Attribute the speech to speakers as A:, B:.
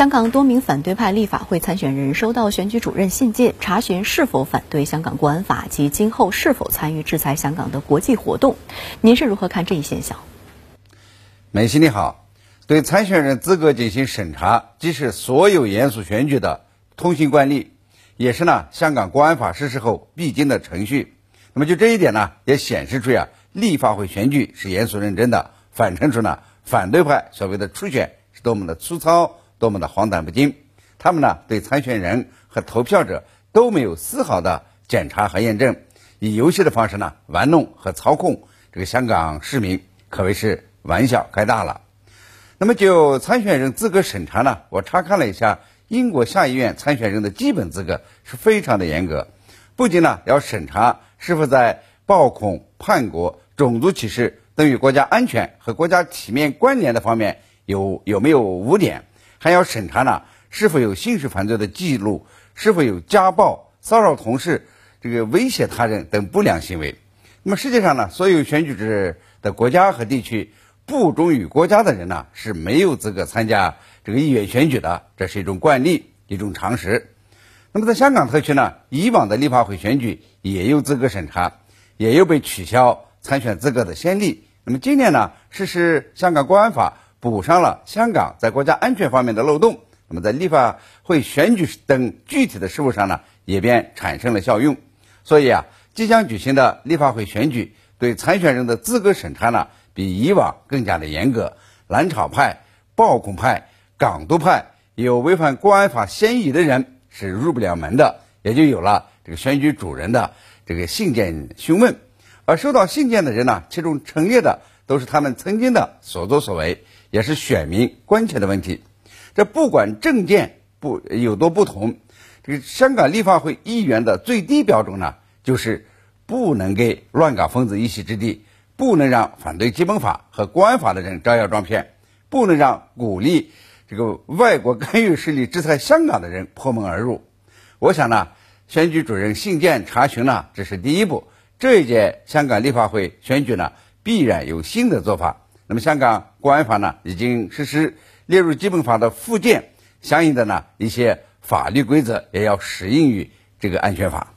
A: 香港多名反对派立法会参选人收到选举主任信件，查询是否反对香港国安法及今后是否参与制裁香港的国际活动。您是如何看这一现象？
B: 美西你好，对参选人资格进行审查，既是所有严肃选举的通行惯例，也是呢香港国安法实施后必经的程序。那么就这一点呢，也显示出呀，立法会选举是严肃认真的，反衬出呢反对派所谓的初选是多么的粗糙。多么的荒诞不经！他们呢对参选人和投票者都没有丝毫的检查和验证，以游戏的方式呢玩弄和操控这个香港市民，可谓是玩笑开大了。那么就参选人资格审查呢，我查看了一下英国下议院参选人的基本资格是非常的严格，不仅呢要审查是否在暴恐、叛国、种族歧视等与国家安全和国家体面关联的方面有有没有污点。还要审查呢，是否有刑事犯罪的记录，是否有家暴、骚扰同事、这个威胁他人等不良行为。那么世界上呢，所有选举制的国家和地区不忠于国家的人呢，是没有资格参加这个议员选举的，这是一种惯例，一种常识。那么在香港特区呢，以往的立法会选举也有资格审查，也有被取消参选资格的先例。那么今年呢，实施香港国安法。补上了香港在国家安全方面的漏洞，那么在立法会选举等具体的事务上呢，也便产生了效用。所以啊，即将举行的立法会选举对参选人的资格审查呢，比以往更加的严格。蓝潮派、暴恐派、港独派有违反国安法嫌疑的人是入不了门的，也就有了这个选举主人的这个信件询问。而收到信件的人呢，其中陈列的都是他们曾经的所作所为。也是选民关切的问题，这不管政见不有多不同，这个香港立法会议员的最低标准呢，就是不能给乱港分子一席之地，不能让反对基本法和国安法的人招摇撞骗，不能让鼓励这个外国干预势力制裁香港的人破门而入。我想呢，选举主任信件查询呢，只是第一步，这一届香港立法会选举呢，必然有新的做法。那么，香港国安法呢已经实施，列入基本法的附件，相应的呢一些法律规则也要适应于这个安全法。